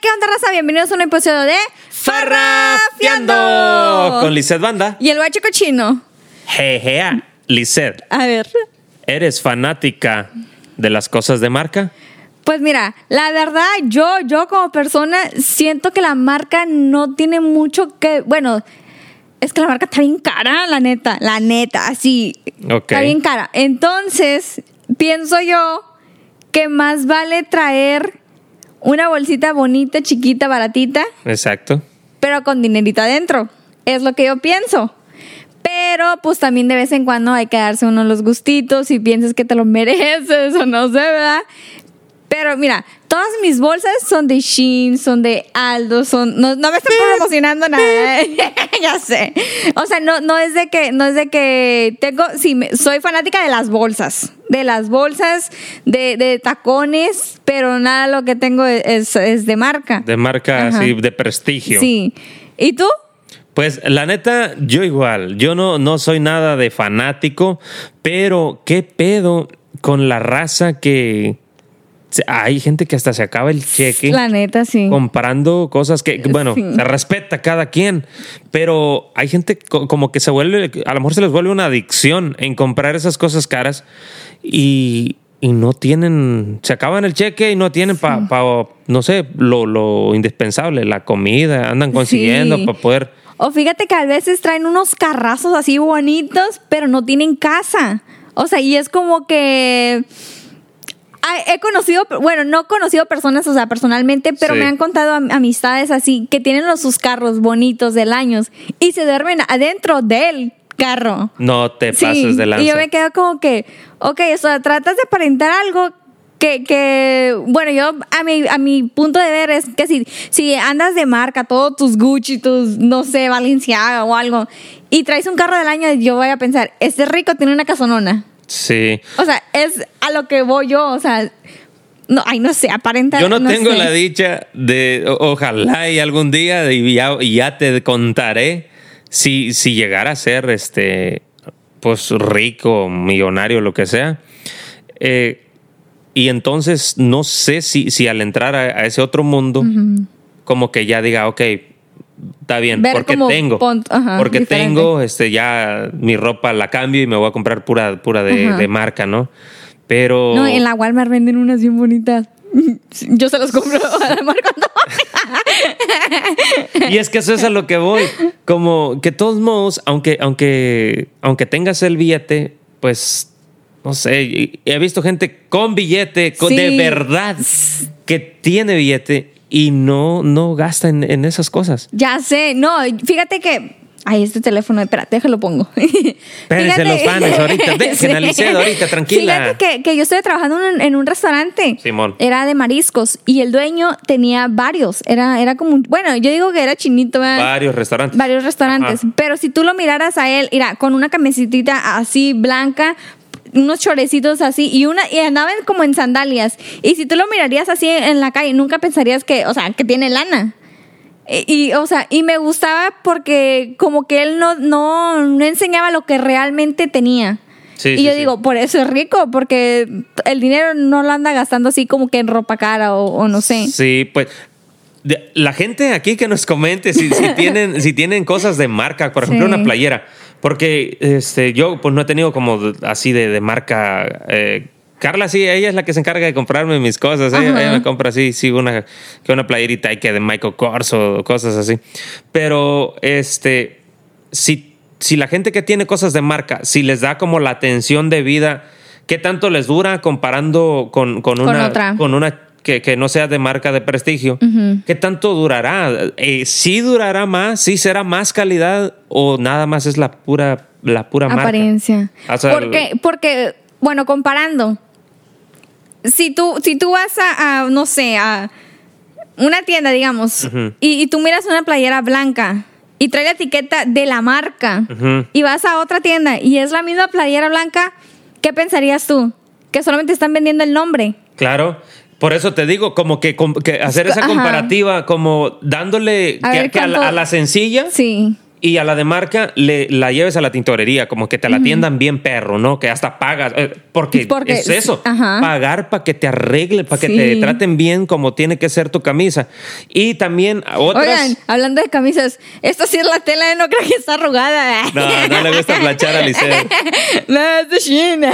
¿qué onda, raza? Bienvenidos a un episodio de Farrafiando con Lizeth Banda. Y el guacho cochino. Jejea, Lizeth, A ver. ¿eres fanática de las cosas de marca? Pues mira, la verdad, yo, yo como persona siento que la marca no tiene mucho que. Bueno, es que la marca está bien cara, la neta. La neta, así. Ok. Está bien cara. Entonces, pienso yo que más vale traer una bolsita bonita, chiquita, baratita, Exacto. pero con dinerito adentro. Es lo que yo pienso. Pero pues también de vez en cuando hay que darse uno los gustitos si piensas que te lo mereces o no sé, ¿verdad? Pero mira, todas mis bolsas son de Shein, son de Aldo, son no, no me están promocionando nada, ¿eh? ya sé. O sea, no, no es de que no es de que tengo sí me- soy fanática de las bolsas, de las bolsas de, de tacones, pero nada lo que tengo es, es de marca. De marca Ajá. así, de prestigio. Sí. ¿Y tú? Pues la neta, yo igual. Yo no, no soy nada de fanático, pero ¿qué pedo con la raza que... Hay gente que hasta se acaba el cheque. La neta, sí. comprando cosas que, bueno, Sí. se respeta a cada quien, pero hay gente co- como que se vuelve, a lo mejor se les vuelve una adicción en comprar esas cosas caras y, y no tienen, se acaban el cheque y no tienen para, no sé, lo, lo indispensable, la comida, andan consiguiendo Sí. para poder... O fíjate que a veces traen unos carrazos así bonitos, pero no tienen casa. O sea, y es como que... He conocido, bueno, no he conocido personas, o sea, personalmente, pero Sí. me han contado am- amistades así que tienen los, sus carros bonitos del año y se duermen adentro del carro. No te Sí, pases de lanza. Y yo me quedo como que, ok, o sea, tratas de aparentar algo que, que bueno, yo a mi, a mi punto de ver es que si, si andas de marca, todos tus Gucci, tus, no sé, Valenciaga o algo, y traes un carro del año, yo voy a pensar, este rico tiene una casonona. Sí. O sea, es a lo que voy yo, o sea, no, ay, no sé, aparenta. Yo no, tengo sé. la dicha de, o- ojalá y algún día y ya, te contaré si, si llegara a ser este, pues rico, millonario, lo que sea. Eh, y entonces no sé si, si al entrar a, a ese otro mundo, como que ya diga, ok, está bien, Ver porque tengo, ajá, porque diferente. tengo, este, ya mi ropa la cambio y me voy a comprar pura, pura de, de marca, ¿no? Pero... No, en la Walmart venden unas bien bonitas. Yo se las compro a la marca Y es que eso es a lo que voy. Como que todos modos, aunque, aunque, aunque tengas el billete, pues, no sé, he visto gente con billete, con- de verdad, que tiene billete y no, no gasta en, en esas cosas. Ya sé, no, fíjate que. Ay, este teléfono, espérate, déjalo pongo. Espérense los fans ahorita, dejen ahorita, tranquila. Fíjate que, que yo estoy trabajando en, un- en un restaurante. Simón. Era de mariscos y el dueño tenía varios. Era, era como, un- bueno, yo digo que era chinito, ¿verdad? Varios restaurantes. varios restaurantes. Ajá. Pero si tú lo miraras a él, mira, con una camisetita así blanca, unos chorecitos así y una y andaba en- como en sandalias. Y si tú lo mirarías así en la calle, nunca pensarías que, o sea, que tiene lana. Y, y, o sea, y me gustaba porque como que él no, no, no enseñaba lo que realmente tenía. Sí, y sí, yo sí. digo, por eso es rico, porque el dinero no lo anda gastando así como que en ropa cara o, o no sé. Sí, pues la gente aquí que nos comente si, si tienen, si tienen cosas de marca, por ejemplo, una playera. Porque este, yo pues no he tenido como así de, de marca. eh, Carla sí, ella es la que se encarga de comprarme mis cosas. Ella, me compra así, sí, una, que una playerita que de Michael Kors o cosas así. Pero este, si, si la gente que tiene cosas de marca, si les da como la atención de vida, ¿qué tanto les dura comparando con, con Con una, otra. con una que, que no sea de marca de prestigio? ¿Qué tanto durará? Eh, ¿Sí durará más? ¿Sí será más calidad? ¿O nada más es la pura, la pura marca? apariencia. O sea, porque, porque, bueno, comparando, si tú, si tú vas a, a, no sé, a una tienda, digamos, y, y tú miras una playera blanca y trae la etiqueta de la marca, y vas a otra tienda y es la misma playera blanca, ¿qué pensarías tú? Que solamente están vendiendo el nombre. Claro. Por eso te digo, como que, que hacer esa Ajá. comparativa, como dándole A que, ver que a, la, cuánto- a la sencilla, Sí. y a la de marca le, la lleves a la tintorería, como que te la atiendan bien perro, ¿no? Que hasta pagas, eh, porque, Porque- es eso, ajá. pagar para que te arregle, para que Sí. te traten bien como tiene que ser tu camisa. Y también otras... Oigan, hablando de camisas, esta sí es la tela, no creo que está arrugada. No, no le gusta planchar a Liceo. No, es de Shein.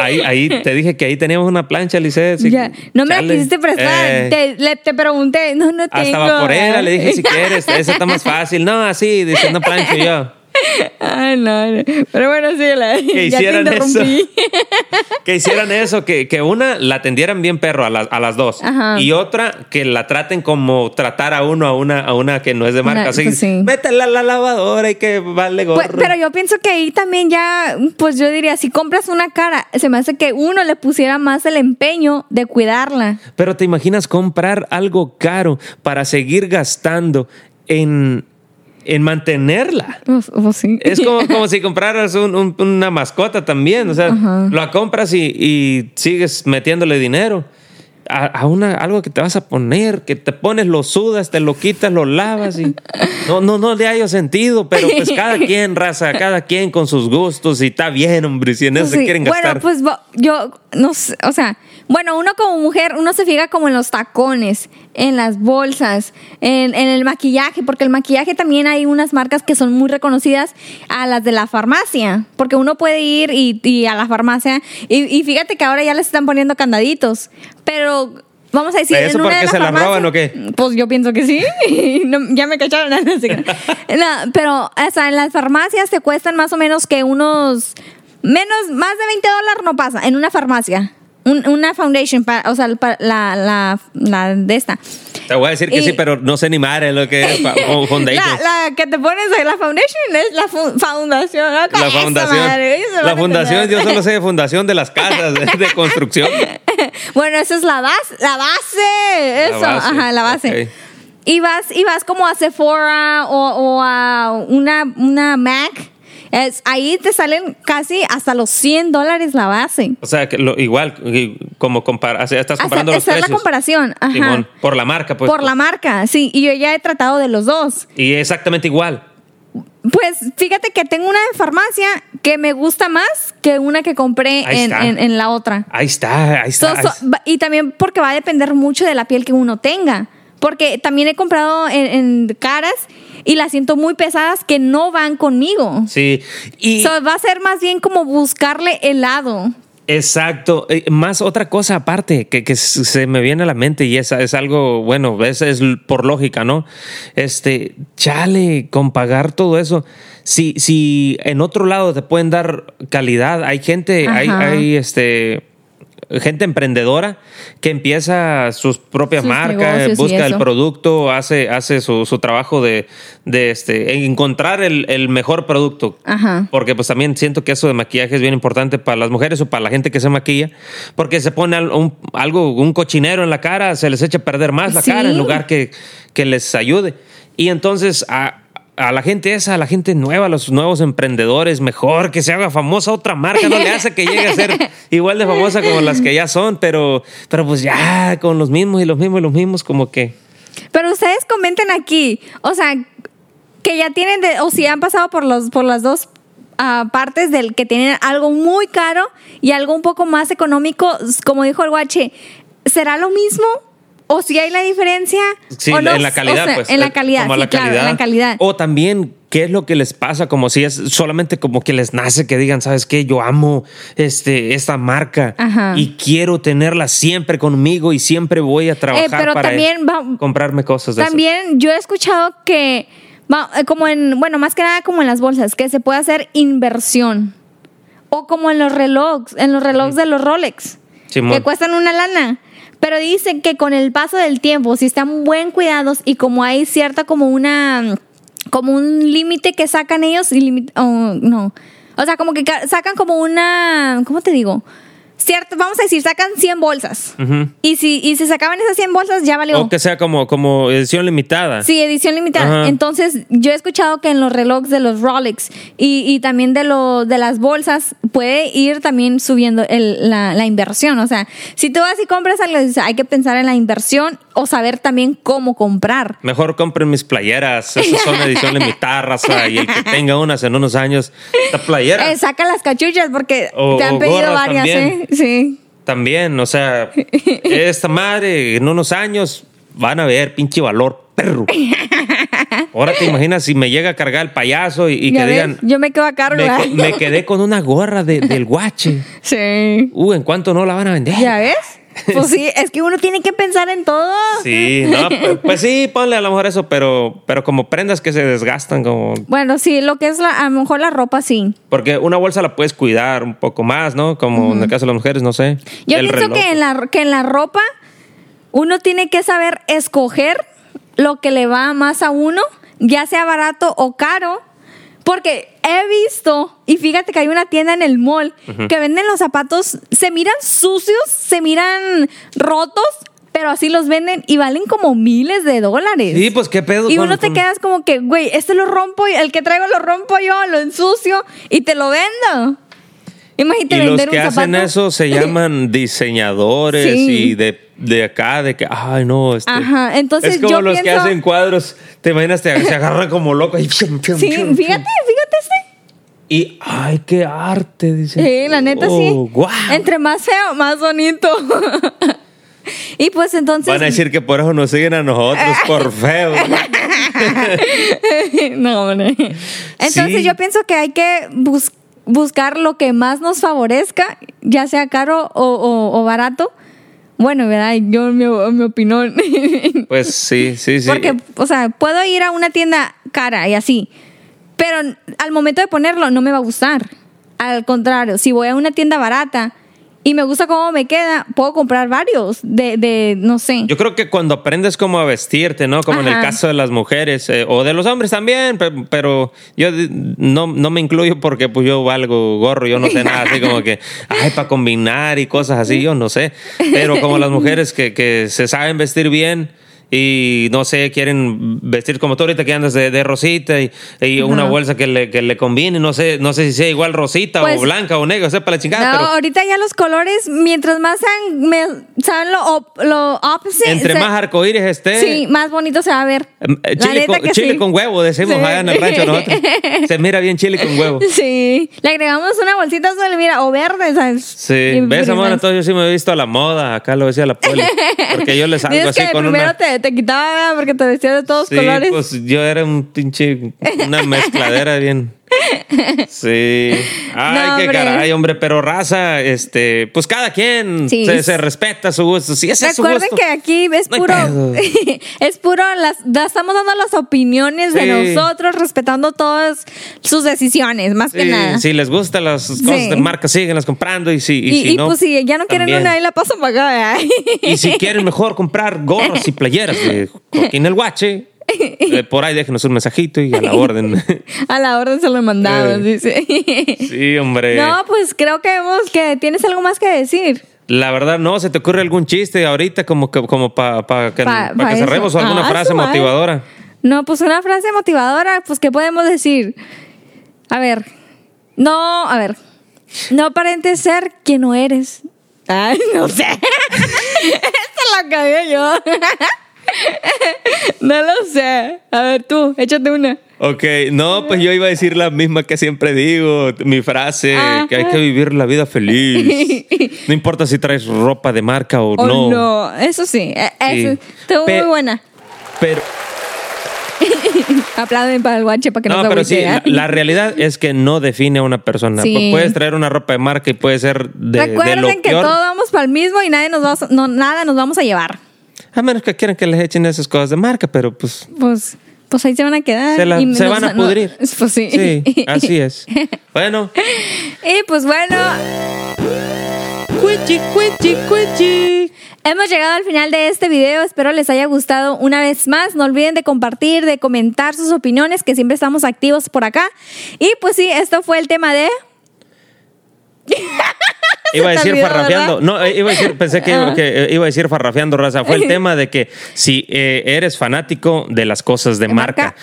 Ahí, ahí te dije que ahí teníamos una plancha, Liceo. sí, Ya, no me la quisiste prestar. Eh, Te, le- te pregunté, no, no tengo. hasta vaporera, le dije si quieres, esa está más fácil. No, así, dice, una plancha y yo. Ay, no, no. Pero bueno, sí, la, Que ya te hicieran eso. Que hicieran eso, que, que una la atendieran bien perro a, las- a las dos. Ajá. Y otra que la traten como tratar a uno a una, a una que no es de marca. Una- Así, pues sí. métela a la lavadora y que vale gorro. Pues, pero yo pienso que ahí también ya, pues yo diría, si compras una cara, se me hace que uno le pusiera más el empeño de cuidarla. Pero te imaginas comprar algo caro para seguir gastando en, en mantenerla. Pues, pues sí. Es como, como si compraras un- un- una mascota también. O sea, Ajá. la compras y, y sigues metiéndole dinero. A, a una, algo que te vas a poner, que te pones, lo sudas, te lo quitas, lo lavas y no, no, no le hallo sentido, pero pues cada quien, raza, cada quien con sus gustos y está bien, hombre, si en eso Pues se sí. quieren Bueno, gastar. pues bo- yo no sé, o sea, bueno, uno como mujer, uno se fija como en los tacones, en las bolsas, en, en el maquillaje, porque el maquillaje también hay unas marcas que son muy reconocidas a las de la farmacia, porque uno puede ir y, y a la farmacia y, y fíjate que ahora ya les están poniendo candaditos, pero vamos a decir, ¿Eso en una qué de se las roban o qué? Pues yo pienso que sí, No, ya me cacharon. No, pero o sea, en las farmacias te cuestan más o menos que unos menos, más de 20 dólares no pasa en una farmacia. Un- una foundation, para, o sea, pa- la, la, la de esta. Te voy a decir que y- sí, pero no sé ni madre lo que es foundation. La, la que te pones ahí, la foundation es la fu- fundación. ¿no? La fundación. madre, La fundación, yo solo sé de fundación de las casas, de, de construcción. Bueno, esa es la base, la base, eso, base, ajá, la base. ok. Y vas, y vas como a Sephora o, o a una, una Mac. Es, ahí te salen casi hasta los 100 dólares la base. O sea, que lo, igual, como compara, o sea, estás comparando los esa es la comparación, ajá. Simón, por la marca, pues. Por la marca, sí. Y yo ya he tratado de los dos. Y exactamente igual. Pues fíjate que tengo una de farmacia que me gusta más que una que compré en, en- en la otra. Ahí está, ahí So- está. y también porque va a depender mucho de la piel que uno tenga. Porque también he comprado en, en caras y las siento muy pesadas que no van conmigo. sí. Y So, va a ser más bien como buscarle helado. exacto. Eh, Más otra cosa aparte que, que se me viene a la mente y es, es algo, bueno, es, es por lógica, ¿no? Este, chale, con pagar todo eso. Si, si en otro lado te pueden dar calidad, hay gente, hay, hay este gente emprendedora que empieza sus propias Sus marcas, busca el producto, hace, hace su, su trabajo de, de este, encontrar el, el mejor producto. Ajá. Porque pues también siento que eso de maquillaje es bien importante para las mujeres o para la gente que se maquilla, porque se pone un- algo, un cochinero en la cara, se les echa a perder más la Sí. cara en lugar que, que les ayude. Y entonces a, a la gente esa, a la gente nueva, a los nuevos emprendedores, mejor que se haga famosa otra marca, no le hace que llegue a ser igual de famosa como las que ya son, pero, pero pues ya con los mismos y los mismos y los mismos como que... Pero ustedes comenten aquí, o sea, que ya tienen, de, o si han pasado por, los, por las dos ah, partes del que tienen algo muy caro y algo un poco más económico, como dijo el guache, ¿será lo mismo? ¿O si hay la diferencia? Sí, ¿O en la calidad, O sea, pues. En la calidad, como sí, la claro, calidad. en la calidad. O también, ¿qué es lo que les pasa? Como si es solamente como que les nace que digan, ¿sabes qué? Yo amo este, esta marca Ajá. y quiero tenerla siempre conmigo y siempre voy a trabajar Eh, pero para también va- comprarme cosas de esas. También yo he escuchado que, eh, como en, bueno, más que nada como en las bolsas, que se puede hacer inversión. O como en los relojes, en los relojes de los Rolex, Simón. que cuestan una lana. Pero dicen que con el paso del tiempo, si están buen cuidados y como hay cierta como una, como un límite que sacan ellos, y limit- oh, no, o sea, como que ca- sacan como una, ¿cómo te digo? Cierto, vamos a decir, sacan 100 bolsas. Y si, y si sacaban esas 100 bolsas, ya valió. O que sea como, como edición limitada. Sí, edición limitada. Entonces, yo he escuchado que en los relojes de los Rolex y, y también de, lo, de las bolsas puede ir también subiendo el- la, la inversión. O sea, si tú vas y compras algo, hay que pensar en la inversión o saber también cómo comprar. Mejor compren mis playeras. Esas son edición limitada, raza. Y el que tenga unas en unos años, esta playera. Eh, saca las cachuchas porque O- te han pedido varias, también. ¿eh? Sí. También, o sea, esta madre en unos años van a ver pinche valor, perro. Ahora te imaginas si me llega a cargar el payaso y, y que ves, digan, Yo me quedo a cargo. me, ¿eh? me quedé con una gorra de- del guache. Sí. Uh, ¿en cuánto no la van a vender? ¿Ya ves? Pues sí, es que uno tiene que pensar en todo. Sí, no, pues, pues sí, ponle a lo mejor eso, pero, pero como prendas que se desgastan, como Bueno, sí, lo que es la, a lo mejor la ropa, sí. porque una bolsa la puedes cuidar un poco más, ¿no? Como en el caso de las mujeres, no sé. Yo El pienso reloj. que en, la, que en la ropa uno tiene que saber escoger lo que le va más a uno, ya sea barato o caro. Porque he visto, y fíjate que hay una tienda en el mall que venden los zapatos, se miran sucios, se miran rotos, pero así los venden y valen como miles de dólares. Sí, pues qué pedo. Y con- uno te con- quedas como que, güey, este lo rompo, y el que traigo lo rompo yo, lo ensucio y te lo vendo. Imagínate Y los que un hacen zapato. eso se llaman diseñadores Sí. y de, de acá, de que, ay, no. Este, Ajá, entonces es como yo los que pienso- hacen cuadros, te imaginas, te, se agarran como locos. Y, Sí, fíjate, fíjate este. Y, ay, qué arte, dice. Sí, la neta Oh, sí. guau. Entre más feo, más bonito. y pues entonces. Van a decir que por eso nos siguen a nosotros, por feo. no, hombre. Entonces Sí. yo pienso que hay que bus- buscar lo que más nos favorezca, ya sea caro o, o- o barato. Bueno, ¿verdad? Yo, mi, mi opinión. Pues sí, sí, sí. Porque, o sea, puedo ir a una tienda cara y así, pero al momento de ponerlo no me va a gustar. Al contrario, si voy a una tienda barata y me gusta cómo me queda, puedo comprar varios de, de no sé. Yo creo que cuando aprendes cómo a vestirte, ¿no? Como en el Ajá. caso de las mujeres eh, o de los hombres también, pe- pero yo no, no me incluyo porque pues yo valgo gorro, yo no sé nada así como que, ay, para combinar y cosas así, yo no sé. Pero como las mujeres que, que se saben vestir bien y no sé, quieren vestir como tú ahorita que andas de, de rosita y, y una bolsa que le, que le combine, no sé, no sé si sea igual rosita Pues- o blanca o negra, o sea, para la chingada, no, pero ahorita ya los colores, mientras más sean, me, sean lo, lo opposite, entre se- más arcoíris esté. Sí, más bonito se va a ver. Eh, Chile, con, chile sí. con huevo, decimos Sí. allá en el rancho nosotros. Se mira bien chile con huevo. Sí, le agregamos una bolsita azul, mira, o verde, ¿sabes? Sí, ves, amor, entonces yo sí me he visto a la moda, acá lo decía la poli. Porque yo les salgo así con una... te, te quitaba porque te vestías de todos Sí, colores. pues yo era un pinche, una mezcladera bien. Sí. Ay, No, qué hombre. caray, hombre, pero raza, este, pues cada quien Sí. se, se respeta su gusto. Si ese es su Recuerden gusto. que aquí es puro, es puro, las, estamos dando las opiniones de Sí. nosotros, respetando todas sus decisiones, más que Sí, nada. si les gustan las cosas Sí. de marca, síguenlas comprando y si, y, y, si y, no, pues si ya no quieren también. una, ahí la acá. ¿verdad? Y si quieren mejor comprar gorros y playeras de Joaquín el Guache, eh, por ahí déjenos un mensajito y a la orden. A la orden se lo mandamos, Eh. dice. sí, hombre. No, pues creo que vemos que tienes algo más que decir. La verdad, no, ¿se te ocurre algún chiste ahorita como, que- como para que, Pa- pa pa que cerremos o alguna Ah, frase motivadora? No, pues una frase motivadora, pues ¿qué podemos decir? A ver, no, a ver, no aparentes ser quien no eres. Ay, no sé. Esta la cagué yo. no lo sé. A ver, tú, échate una. Ok, no, pues yo iba a decir la misma que siempre digo, mi frase, que hay que vivir la vida feliz. No importa si traes ropa de marca o Oh, no. no. Eso sí, Sí. eso. Estuvo Pe- muy buena. Pero, Aplauden para el guache para que no, no, se pero sí, la, ¿eh? la realidad es que no define a una persona. Sí. Pu- Puedes traer una ropa de marca y puede ser de, de Recuerden lo que peor. todos vamos para el mismo y nadie nos va no, nada nos vamos a llevar. A menos que quieran que les echen esas cosas de marca, pero pues Pues, pues ahí se van a quedar. se, la- y se van a no- pudrir. pues sí. Sí, así es. Bueno, Y pues bueno, cuichi, cuichi, cuichi. hemos llegado al final de este video. Espero les haya gustado una vez más. No olviden de compartir, de comentar sus opiniones, que siempre estamos activos por acá. Y pues sí, esto fue el tema de. Iba a decir olvidó, farrafiando. ¿verdad? No, eh, iba a decir, pensé que, que, eh, iba a decir farrafiando, raza. Fue el tema de que si eh, eres fanático de las cosas de, De marca. marca.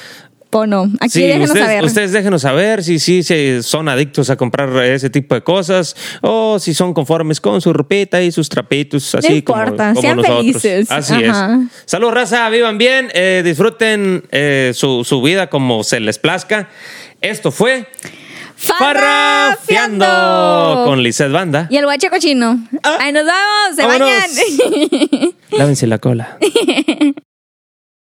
o no. Aquí Sí, déjenos ustedes, saber. ustedes déjenos saber si sí si son adictos a comprar ese tipo de cosas o si son conformes con su ropita y sus trapitos, así como- importa, como, sean nosotros. felices. Así Ajá. es. Salud, raza, vivan bien, eh, disfruten eh, su, su vida como se les plazca. Esto fue Farrafiando. Con Lizeth Banda. Y el guacho cochino. Ah. Ahí nos vamos, se Vámonos. bañan. Lávense la cola.